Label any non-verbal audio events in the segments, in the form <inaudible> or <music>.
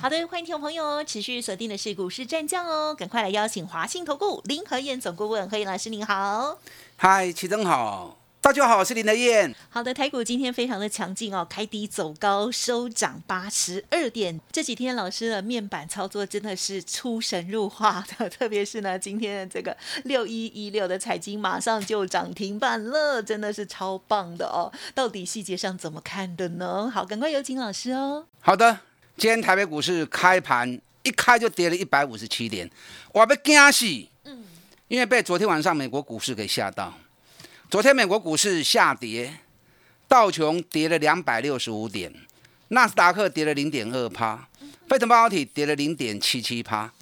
好的，欢迎听众朋友持续锁定的是股市战将哦，赶快来邀请华信投顾林和燕总顾问何燕老师，您好。嗨，齐总好，大家好，我是林德燕。好的，台股今天非常的强劲哦，开低走高，收涨八十二点。这几天老师的面板操作真的是出神入化的，<laughs> 特别是呢，今天的这个六一一六的彩金马上就涨停板了，真的是超棒的哦。到底细节上怎么看的呢？好，赶快有请老师哦。好的。今天台北股市开盘一开就跌了一百五十七点，我被惊死。嗯，因为被昨天晚上美国股市给吓到。昨天美国股市下跌，道琼跌了两百六十五点，纳斯达克跌了零点二趴，费城半导体跌了零点七七趴。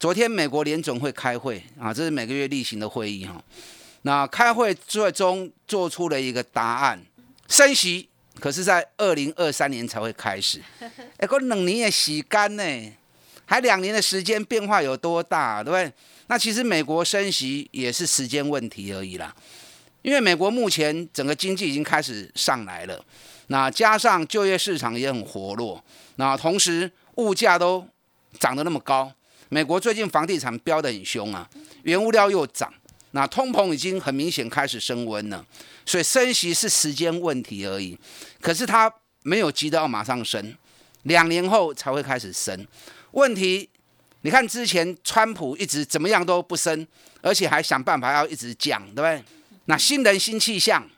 昨天美国联总会开会啊，这是每个月例行的会议哈。那开会最终做出了一个答案，升息。可是，在二零二三年才会开始，<laughs> 哎，过两年也洗干呢，还两年的时间，变化有多大，对不对？那其实美国升息也是时间问题而已啦，因为美国目前整个经济已经开始上来了，那加上就业市场也很活络，那同时物价都涨得那么高，美国最近房地产飙得很凶啊，原物料又涨。那通膨已经很明显开始升温了，所以升息是时间问题而已。可是它没有急到马上升，两年后才会开始升。问题，你看之前川普一直怎么样都不升，而且还想办法要一直降，对不对？那新人新气象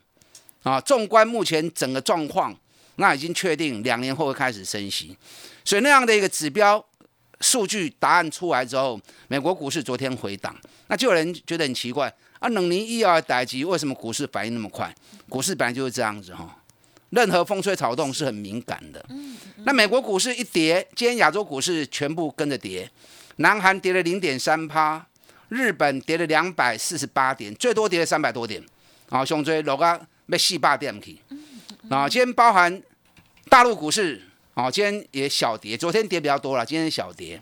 啊，纵观目前整个状况，那已经确定两年后会开始升息。所以那样的一个指标数据答案出来之后，美国股市昨天回档。那就有人觉得很奇怪啊，冷凝一二打击，为什么股市反应那么快？股市本来就是这样子哈，任何风吹草动是很敏感的。那美国股市一跌，今天亚洲股市全部跟着跌，南韩跌了零点三趴，日本跌了两百四十八点，最多跌了三百多点。啊，熊追楼价被四霸点去。啊，今天包含大陆股市，啊，今天也小跌，昨天跌比较多了，今天小跌。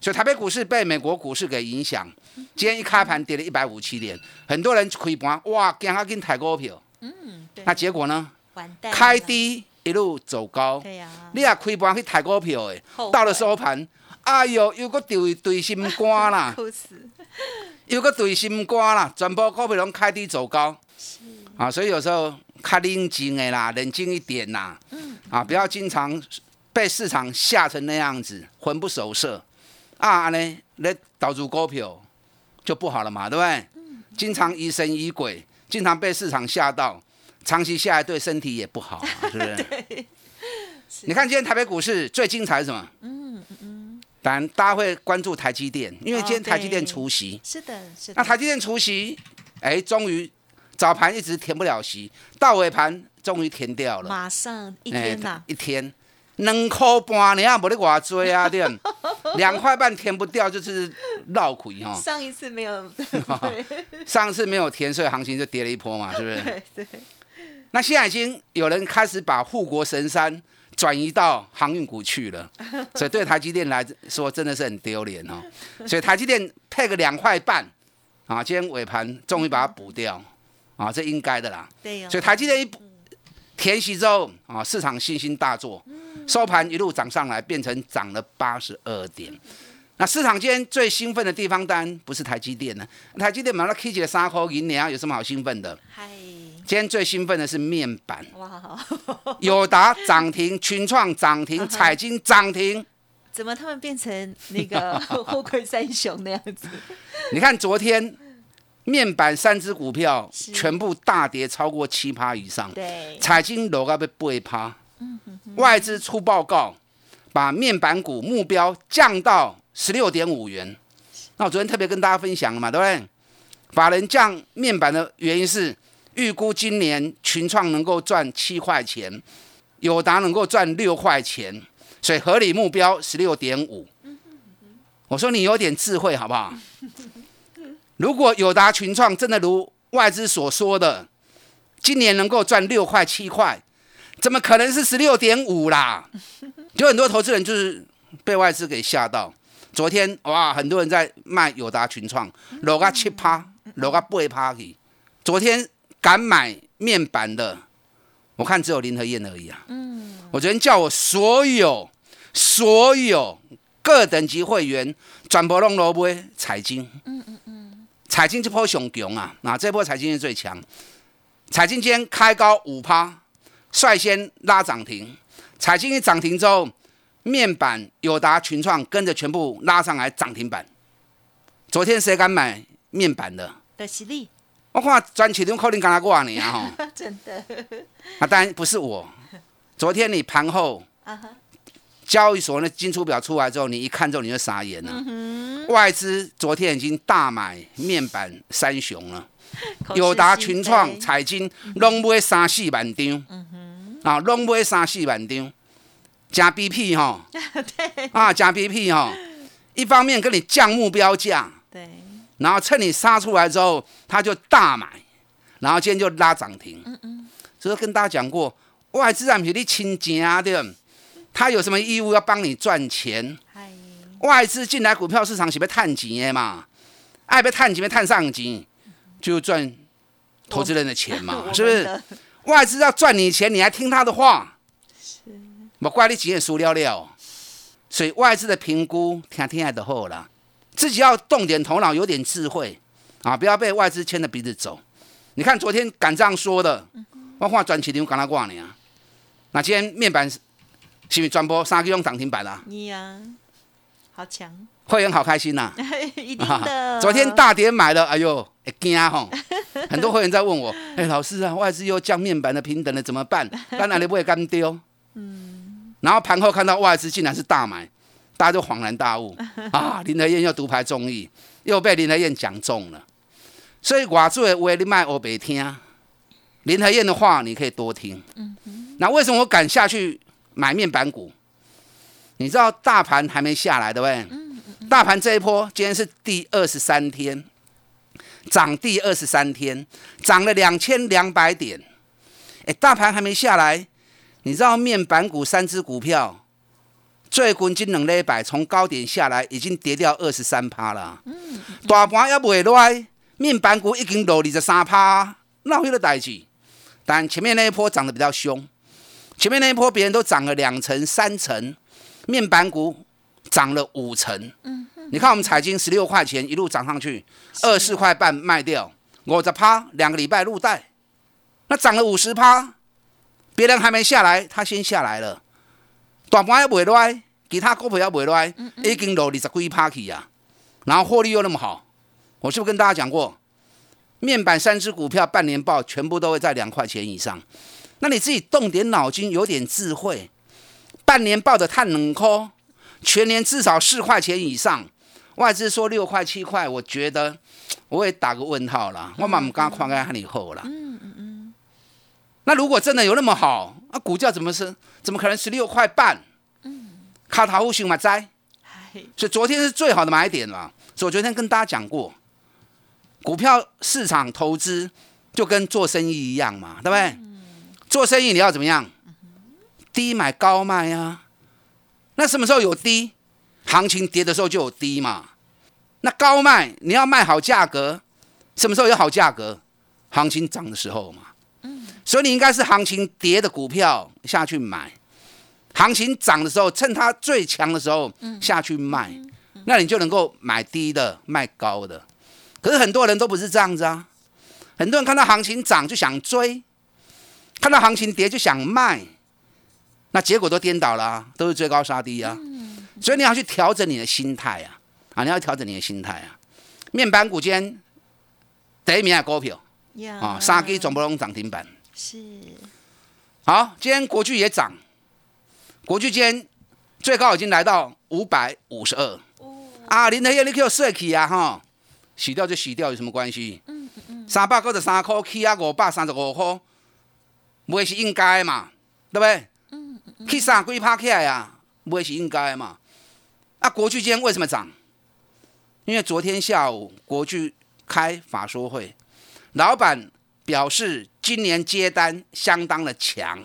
所以台北股市被美国股市给影响，今天一开盘跌了一百五七点，很多人开盘哇，惊他跟抬股票，嗯，对。那结果呢？开低一路走高，对呀。你也开盘去抬股票诶，到了收盘，哎呦，又个对对心肝啦，<laughs> 又个对心肝啦，全部股票拢开低走高，是啊。所以有时候较冷静的啦，冷静一点啦，嗯，啊，不要经常被市场吓成那样子，魂不守舍。啊，呢，那导入股票就不好了嘛，对不对？经常疑神疑鬼，经常被市场吓到，长期下来对身体也不好，是不 <laughs> 是？你看今天台北股市最精彩是什么？嗯嗯嗯。当然，大家会关注台积电，因为今天台积电除夕。是的，是的。那台积电除夕，哎，终于早盘一直填不了席，到尾盘终于填掉了。马上一天呐，一天。两块半，你啊，无咧偌多啊，对 <laughs> 两块半填不掉就是绕亏哈。上一次没有，<laughs> 上次没有填，所以行情就跌了一波嘛，是不是？对对。那现在已经有人开始把护国神山转移到航运股去了，<laughs> 所以对台积电来说真的是很丢脸哦。所以台积电配个两块半啊，今天尾盘终于把它补掉啊，这应该的啦。对所以台积电一填息之后啊，市场信心大作。收盘一路涨上来，变成涨了八十二点。那市场间最兴奋的地方，当然不是台积电了。台积电买了 K 起了三颗银两，有什么好兴奋的？嗨，今天最兴奋的是面板。哇，友达涨停，群创涨停，彩金涨停。<laughs> 怎么他们变成那个 <laughs> 货柜三雄那样子？<laughs> 你看昨天面板三只股票全部大跌超过七趴以上，对，彩金楼个被八趴。外资出报告，把面板股目标降到十六点五元。那我昨天特别跟大家分享了嘛，对不对？法人降面板的原因是预估今年群创能够赚七块钱，友达能够赚六块钱，所以合理目标十六点五。我说你有点智慧好不好？如果友达群创真的如外资所说的，今年能够赚六块七块，怎么可能是十六点五啦？<laughs> 有很多投资人就是被外资给吓到。昨天哇，很多人在卖友达群创，落个七趴，落个八趴去。昨天敢买面板的，我看只有林和燕而已啊。嗯，我昨天叫我所有所有各等级会员转播弄萝卜彩金。嗯嗯嗯，彩金这波熊强啊，那这波彩金是最强。彩金今天开高五趴，率先拉涨停。彩金一涨停之后，面板友达群创跟着全部拉上来涨停板。昨天谁敢买面板的？的实力。我看专启动可能刚才过完年哈，<laughs> 真的。啊，当然不是我。昨天你盘后，交易所那进出表出来之后，你一看之后你就傻眼了。外资昨天已经大买面板三雄了，<laughs> 友达、群创、彩金，拢买三四万张。啊，拢买三四万张，加 BP 哈。<laughs> 对。啊，加 BP 哈，一方面跟你降目标价。对。然后趁你杀出来之后，他就大买，然后今天就拉涨停。嗯嗯。所以跟大家讲过，外资不是你亲家的，他有什么义务要帮你赚钱？外资进来股票市场是要探钱的嘛？爱被探钱要探上钱，就赚投资人的钱嘛，<laughs> 是不是？外资要赚你钱，你还听他的话？是。莫怪你钱也输了了。所以外资的评估听听还就好了。自己要动点头脑，有点智慧啊！不要被外资牵着鼻子走。你看昨天敢这样说的，我话转起你，我跟他挂你啊。那今天面板是不是转播三个用涨停板啦？你呀，好强！会员好开心呐！<laughs> 一定的。昨天大跌买了，哎呦，会惊吼！<laughs> 很多会员在问我，哎，老师啊，外资又降面板的平等了，怎么办？当然你不会干丢。嗯。然后盘后看到外资竟然是大买。大家就恍然大悟 <laughs> 啊！林德燕又独排众议，又被林德燕讲中了。所以寡助的话你卖我别听，林德燕的话你可以多听。那为什么我敢下去买面板股？你知道大盘还没下来对不对？大盘这一波今天是第二十三天，涨第二十三天，涨了两千两百点。哎，大盘还没下来，你知道面板股三只股票？最近这两礼拜从高点下来，已经跌掉二十三趴了。大盘也未来，面板股已经落二十三趴，那有个代志。但前面那一波涨得比较凶，前面那一波别人都涨了两成、三成，面板股涨了五成。你看我们彩金十六块钱一路涨上去，二四块半卖掉，五十趴，两个礼拜入袋，那涨了五十趴，别人还没下来，他先下来了。短盘也未赖，其他股票也未赖，已经落二十几趴去啊。然后获利又那么好，我是不是跟大家讲过，面板三只股票半年报全部都会在两块钱以上。那你自己动点脑筋，有点智慧，半年报的碳冷空，全年至少四块钱以上。外资说六块七块，我觉得我也打个问号啦。我嘛唔敢看开你后啦。嗯嗯嗯。那如果真的有那么好，那股价怎么是？怎么可能十六块半？嗯，卡塔乌熊嘛在，所以昨天是最好的买点嘛。所以我昨天跟大家讲过，股票市场投资就跟做生意一样嘛，对不对？做生意你要怎么样？低买高卖啊。那什么时候有低？行情跌的时候就有低嘛。那高卖你要卖好价格，什么时候有好价格？行情涨的时候嘛。所以你应该是行情跌的股票下去买，行情涨的时候，趁它最强的时候下去卖，那你就能够买低的卖高的。可是很多人都不是这样子啊，很多人看到行情涨就想追，看到行情跌就想卖，那结果都颠倒了，都是追高杀低啊。所以你要去调整你的心态啊，啊，你要调整你的心态啊。面板股间第一名的股票啊，三基总不拢涨停板。是，好，今天国巨也涨，国巨今天最高已经来到五百五十二。啊，林德燕，你给我设起啊，哈，洗掉就洗掉，有什么关系？嗯嗯嗯，三百九十三块，起啊五百三十五块，不是应该嘛？对不对？嗯嗯嗯，起三几趴起来呀？不是应该嘛？啊，国巨今天为什么涨？因为昨天下午国巨开法说会。老板表示今年接单相当的强，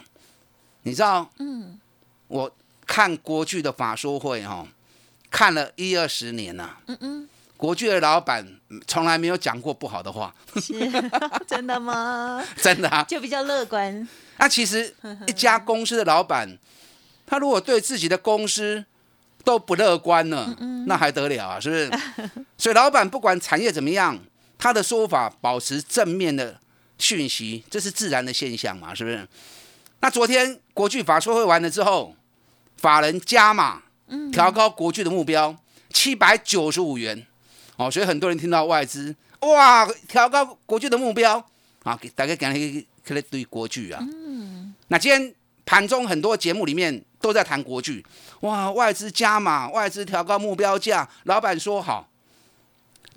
你知道？嗯，我看国巨的法说会哈，看了一二十年了。嗯嗯，国巨的老板从来没有讲过不好的话。是 <laughs> 真的吗？<laughs> 真的啊，就比较乐观。那其实 <laughs> 一家公司的老板，他如果对自己的公司都不乐观了，那还得了啊？是不是？所以老板不管产业怎么样，他的说法保持正面的讯息，这是自然的现象嘛？是不是？那昨天国巨法说会完了之后，法人加码，调高国巨的目标七百九十五元哦，所以很多人听到外资哇调高国巨的目标啊，给大家讲一可能对国巨啊。嗯那今天盘中很多节目里面都在谈国巨，哇，外资加码，外资调高目标价，老板说好，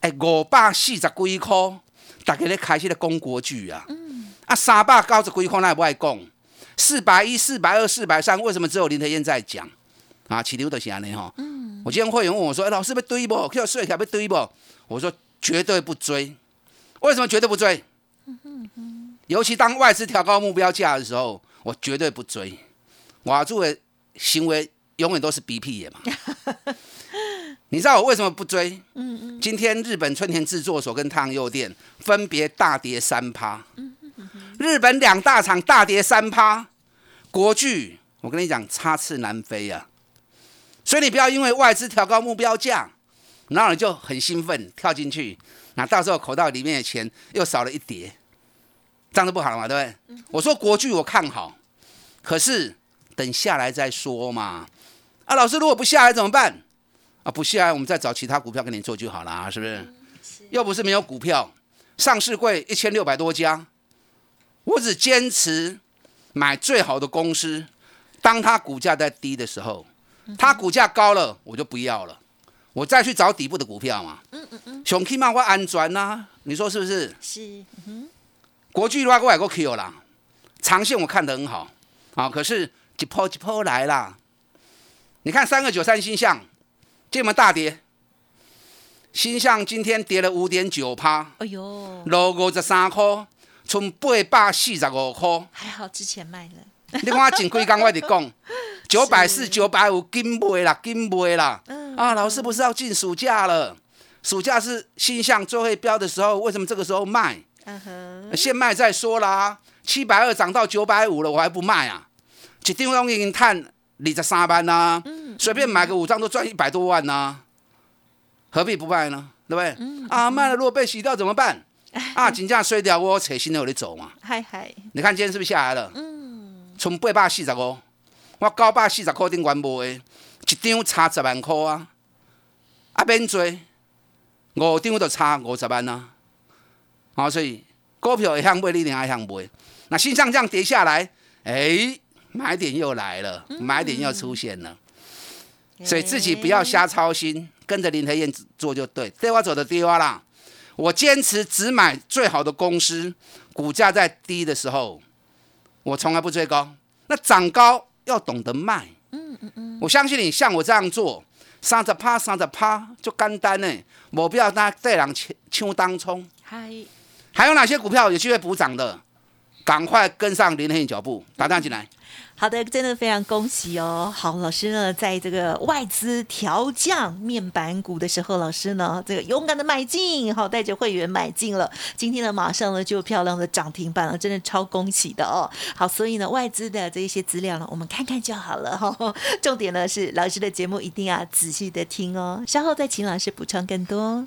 哎，五百四十几块，大家咧开始咧讲国巨啊，啊，三百九十几块那也不爱讲，四百一、四百二、四百三，为什么只有林德燕在讲？啊，起牛的安尼哈，我今天会员问我说，哎，老师要追不？叫税条要追不？我说绝对不追，为什么绝对不追？尤其当外资调高目标价的时候。我绝对不追，我做的行为永远都是鼻屁眼嘛。<laughs> 你知道我为什么不追？嗯嗯。今天日本春田制作所跟太阳诱电分别大跌三趴。日本两大厂大跌三趴，国巨我跟你讲插翅难飞啊。所以你不要因为外资调高目标价，然后你就很兴奋跳进去，那到时候口袋里面的钱又少了一叠。这样子不好了嘛，对不对？我说国剧我看好，可是等下来再说嘛。啊，老师如果不下来怎么办？啊，不下来我们再找其他股票给你做就好了啊，是不是？又不是没有股票，上市柜一千六百多家，我只坚持买最好的公司。当它股价在低的时候，它股价高了我就不要了，我再去找底部的股票嘛。嗯嗯嗯。熊 K 嘛会安全呐，你说是不是？是。嗯。国巨的话，我也够 Q 啦，长线我看得很好，啊，可是一波一波来啦。你看三个九三新象，这么大跌，新象今天跌了五点九趴，哎呦，落五十三块，从八百四十五块，还好之前卖了。你看前几刚我哋讲，九百四、九百五，金杯啦，金杯啦。嗯啊，老师不是要进暑假了？暑假是新向最会标的时候，为什么这个时候卖？嗯哼，先卖再说啦，七百二涨到九百五了，我还不卖啊？一张拢已经赚二十三万呐，随便买个五张都赚一百多万呐，何必不卖呢？对不对？啊，卖了如果被洗掉怎么办？<laughs> 啊，金价衰掉，我扯新的我得走嘛。嗨嗨，你看今天是不是下来了？嗯，从八百四十五，我九百四十块顶完卖，一张差十万块啊，啊免做，五张就差五十万啊。好，所以股票会向买，你一定要向买。那新上这样跌下来，哎，买点又来了，买点又出现了。所以自己不要瞎操心，跟着林德燕做就对。对我走的低洼啦，我坚持只买最好的公司，股价在低的时候，我从来不追高。那涨高要懂得卖。嗯嗯嗯。我相信你像我这样做，三十趴三十趴就干单呢，没必要拿对人抢抢当冲。嗨。还有哪些股票有机会补涨的？赶快跟上林天脚步，打单进来。好的，真的非常恭喜哦！好，老师呢，在这个外资调降面板股的时候，老师呢，这个勇敢的买进，好，带着会员买进了。今天呢，马上呢就漂亮的涨停板了，真的超恭喜的哦！好，所以呢，外资的这一些资料呢，我们看看就好了哈。重点呢是老师的节目一定要仔细的听哦，稍后再请老师补充更多。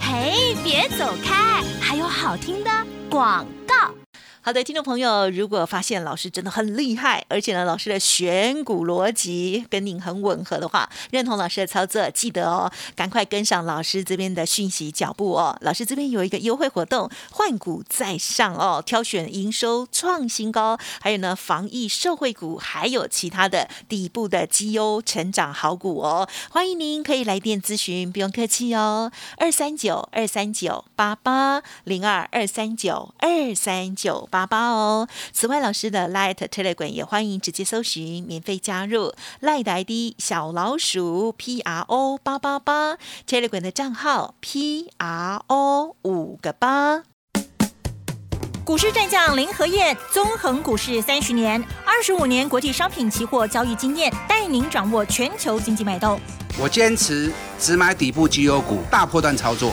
嘿，别走开，还有好听的广告。好的，听众朋友，如果发现老师真的很厉害，而且呢，老师的选股逻辑跟您很吻合的话，认同老师的操作，记得哦，赶快跟上老师这边的讯息脚步哦。老师这边有一个优惠活动，换股在上哦，挑选营收创新高，还有呢防疫受惠股，还有其他的底部的绩优成长好股哦。欢迎您可以来电咨询，不用客气哦，二三九二三九八八零二二三九二三九八。八八哦！此外，老师的 Light Telegram 也欢迎直接搜寻，免费加入 Light ID 小老鼠 P R O 八八八 Telegram 的账号 P R O 五个八。股市战将林和燕，纵横股市三十年，二十五年国际商品期货交易经验，带您掌握全球经济脉动。我坚持只买底部绩优股，大波段操作。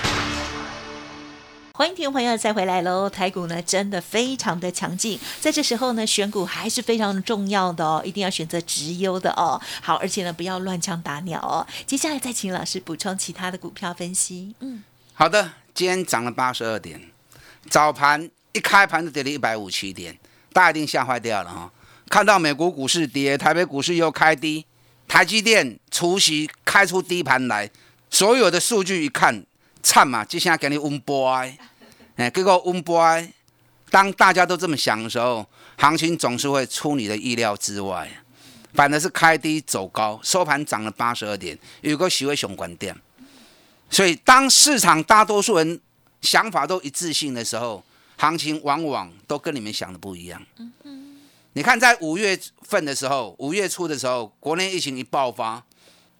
欢迎听众朋友再回来喽！台股呢真的非常的强劲，在这时候呢选股还是非常重要的哦，一定要选择直优的哦。好，而且呢不要乱枪打鸟哦。接下来再请老师补充其他的股票分析。嗯，好的，今天涨了八十二点，早盘一开盘就跌了一百五七点，大家一定吓坏掉了哈！看到美国股市跌，台北股市又开低，台积电除夕开出低盘来，所有的数据一看，惨嘛，就像给你温波哎。哎，结果温波，当大家都这么想的时候，行情总是会出你的意料之外，反而是开低走高，收盘涨了八十二点，有个徐伟雄关店。所以，当市场大多数人想法都一致性的时候，行情往往都跟你们想的不一样。你看，在五月份的时候，五月初的时候，国内疫情一爆发，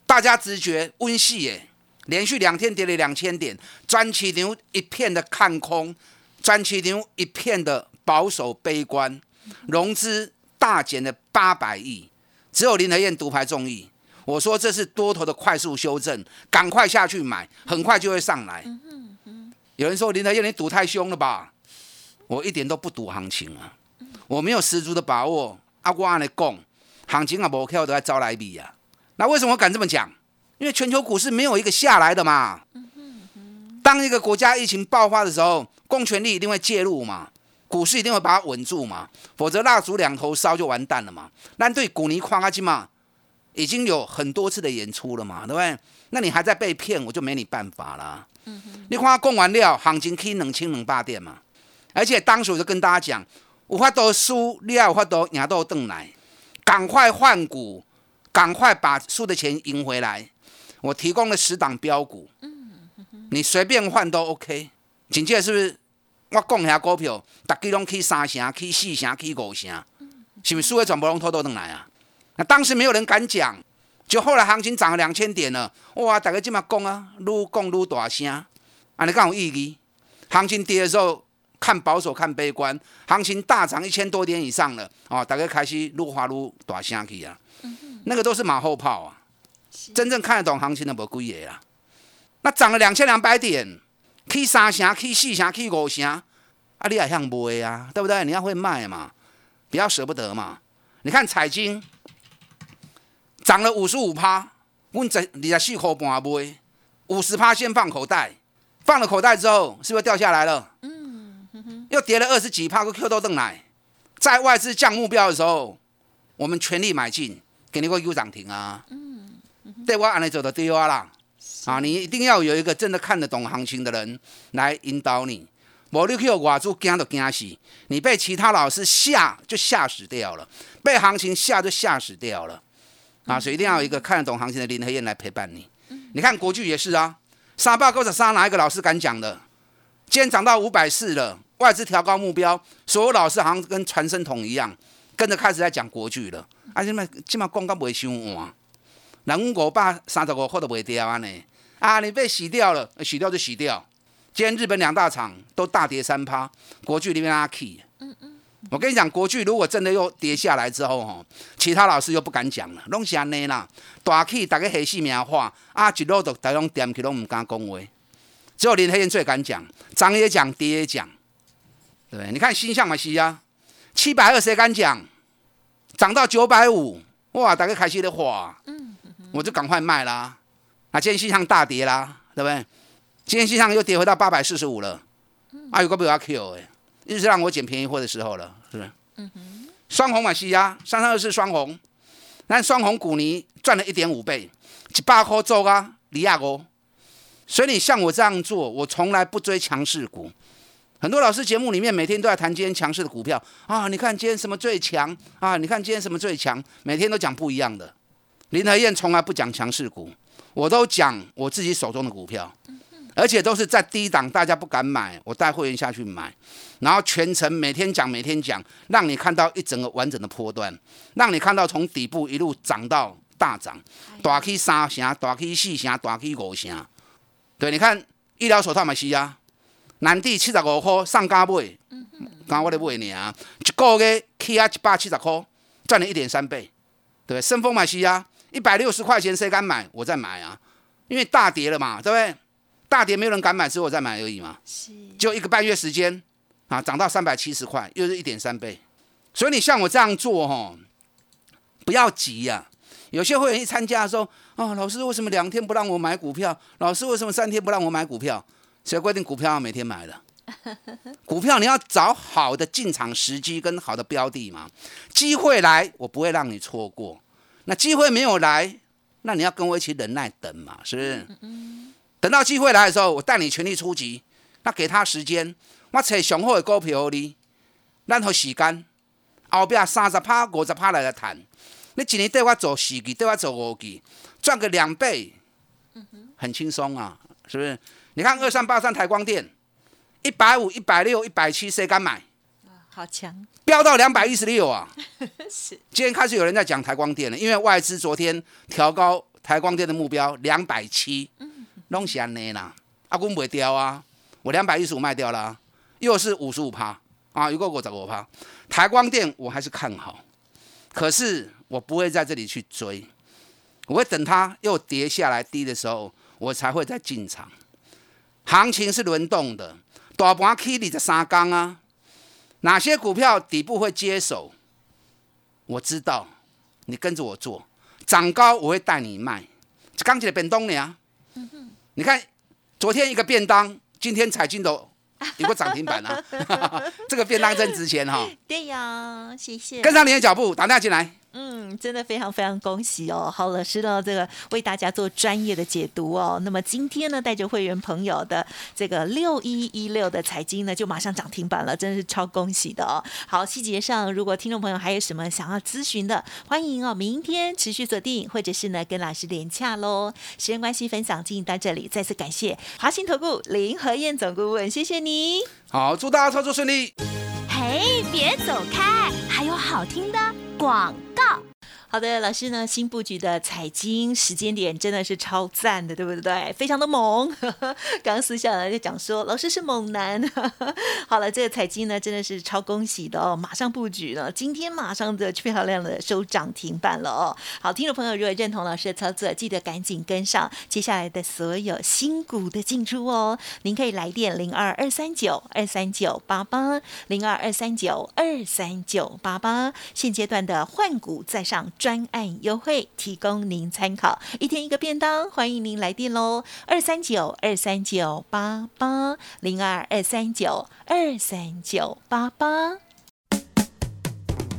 大家直觉温系耶。连续两天跌了两千点，专起牛一片的看空，专起牛一片的保守悲观，融资大减了八百亿，只有林和燕独排众议。我说这是多头的快速修正，赶快下去买，很快就会上来。有人说林和燕你赌太凶了吧？我一点都不赌行情啊，我没有十足的把握。阿我安尼讲，行情啊无靠都要招来比啊。那为什么我敢这么讲？因为全球股市没有一个下来的嘛。当一个国家疫情爆发的时候，公权力一定会介入嘛，股市一定会把它稳住嘛，否则蜡烛两头烧就完蛋了嘛。那对古尼夸阿金嘛，已经有很多次的演出了嘛，对不对？那你还在被骗，我就没你办法了。你看他供完料，行情可以冷清冷霸店嘛。而且当时我就跟大家讲，五花都输，料花都牙都瞪来，赶快换股，赶快把输的钱赢回来。我提供了十档标股，你随便换都 OK。紧接着是不是我讲下股票，大家拢去三成、去四成、去五成，是不是输的全部拢偷偷等来啊？那当时没有人敢讲，就后来行情涨了两千点了，哇！大家这么讲啊，愈讲愈大声，啊，你讲有意义？行情跌的时候看保守、看悲观，行情大涨一千多点以上了，哦，大家开始愈花愈大声去啊，那个都是马后炮啊。真正看得懂行情的无几个啦。那涨了两千两百点，去三成、去四成、去五成，啊，你也向卖啊，对不对？你要会卖嘛，不要舍不得嘛。你看彩金涨了五十五趴，问十二十四块半卖，五十趴先放口袋，放了口袋之后，是不是掉下来了？嗯，又跌了二十几趴，个 Q 都登来，在外资降目标的时候，我们全力买进，给你个 U 涨停啊。对我安尼走的对啊啦，啊，你一定要有一个真的看得懂行情的人来引导你。无你去外资惊都惊死，你被其他老师吓就吓死掉了，被行情吓就吓死掉了。啊，所以一定要有一个看得懂行情的林和燕来陪伴你。你看国剧也是啊，三八高十三哪一个老师敢讲的？今天涨到五百四了，外资调高目标，所有老师好像跟传声筒一样，跟着开始在讲国剧了。啊，且嘛，起码广告不会伤换。那五百三十五块都不掉啊！呢啊，你被洗掉了，洗掉就洗掉。今天日本两大厂都大跌三趴，国巨里面阿 key。嗯嗯。我跟你讲，国巨如果真的又跌下来之后，吼，其他老师又不敢讲了，拢是安尼啦。大 key 大家黑细名化，啊，一路都大拢点起拢唔敢讲话，只有林黑燕最敢讲，涨也讲，跌也讲，对？你看新向嘛是啊，七百二谁敢讲？涨到九百五，哇，大家开心的话。我就赶快卖啦！啊，今天新上大跌啦，对不对？今天新上又跌回到八百四十五了。啊，有个不要 Q 哎，又是让我捡便宜货的时候了，是不是？嗯哼。双红嘛是啊，三三二四双红，那双红股尼赚了一点五倍，一百块做啊，李亚哥。所以你像我这样做，我从来不追强势股。很多老师节目里面每天都在谈今天强势的股票啊，你看今天什么最强啊？你看今天什么最强？每天都讲不一样的。林和燕从来不讲强势股，我都讲我自己手中的股票，而且都是在低档大家不敢买，我带会员下去买，然后全程每天讲每天讲，让你看到一整个完整的波段，让你看到从底部一路涨到大涨，大起三成，大起四成，大起五成。对，你看医疗手套嘛是啊。南地七十五块上加买，刚我咧买呢，一个月起啊一百七十块，赚了一点三倍，对？顺丰买西啊，一百六十块钱谁敢买？我在买啊，因为大跌了嘛，对不对？大跌没有人敢买，只有我在买而已嘛。是，就一个半月时间啊，涨到三百七十块，又是一点三倍。所以你像我这样做哈，不要急呀。有些会员一参加的时候，啊，老师为什么两天不让我买股票？老师为什么三天不让我买股票？谁规定股票要每天买的？股票你要找好的进场时机跟好的标的嘛。机会来，我不会让你错过。那机会没有来，那你要跟我一起忍耐等嘛，是不是？等到机会来的时候，我带你全力出击。那给他时间，我找上好的股票你，然后时间后边三十趴、五十趴来来谈。你一年对我做四季，对我做五季，赚个两倍，很轻松啊，是不是？你看二三八三台光电，一百五、一百六、一百七，谁敢买？好强！飙到两百一十六啊！<laughs> 是。今天开始有人在讲台光电了，因为外资昨天调高台光电的目标两百七。嗯。弄是安尼啦，阿公不掉啊！我两百一十五卖掉了，又是五十五趴啊！如果我找我趴，台光电我还是看好，可是我不会在这里去追，我会等它又跌下来低的时候，我才会再进场。行情是轮动的，大盘起二十三缸啊，哪些股票底部会接手？我知道，你跟着我做，涨高我会带你卖。刚起来变动呢，你看昨天一个便当，今天彩金都有个涨停板啊，<laughs> 这个便当真值钱哈。对呀，谢谢。跟上你的脚步，打电话进来。嗯，真的非常非常恭喜哦！好老师呢，这个为大家做专业的解读哦。那么今天呢，带着会员朋友的这个六一一六的财经呢，就马上涨停板了，真的是超恭喜的哦。好，细节上如果听众朋友还有什么想要咨询的，欢迎哦，明天持续锁定，或者是呢跟老师连洽喽。时间关系，分享进行到这里，再次感谢华兴投顾林和燕总顾问，谢谢你。好，祝大家操作顺利。哎，别走开，还有好听的广告。好的，老师呢？新布局的彩金时间点真的是超赞的，对不对？非常的猛。<laughs> 刚刚私下呢就讲说，老师是猛男。<laughs> 好了，这个彩金呢真的是超恭喜的哦，马上布局了，今天马上的漂亮的收涨停板了哦。好，听众朋友如果认同老师的操作，记得赶紧跟上接下来的所有新股的进出哦。您可以来电零二二三九二三九八八零二二三九二三九八八，现阶段的换股在上。专案优惠提供您参考，一天一个便当，欢迎您来电喽！二三九二三九八八零二二三九二三九八八。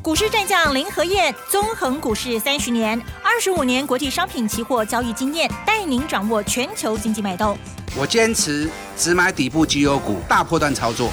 股市战将林和燕，纵横股市三十年，二十五年国际商品期货交易经验，带您掌握全球经济脉动。我坚持只买底部绩优股，大波段操作。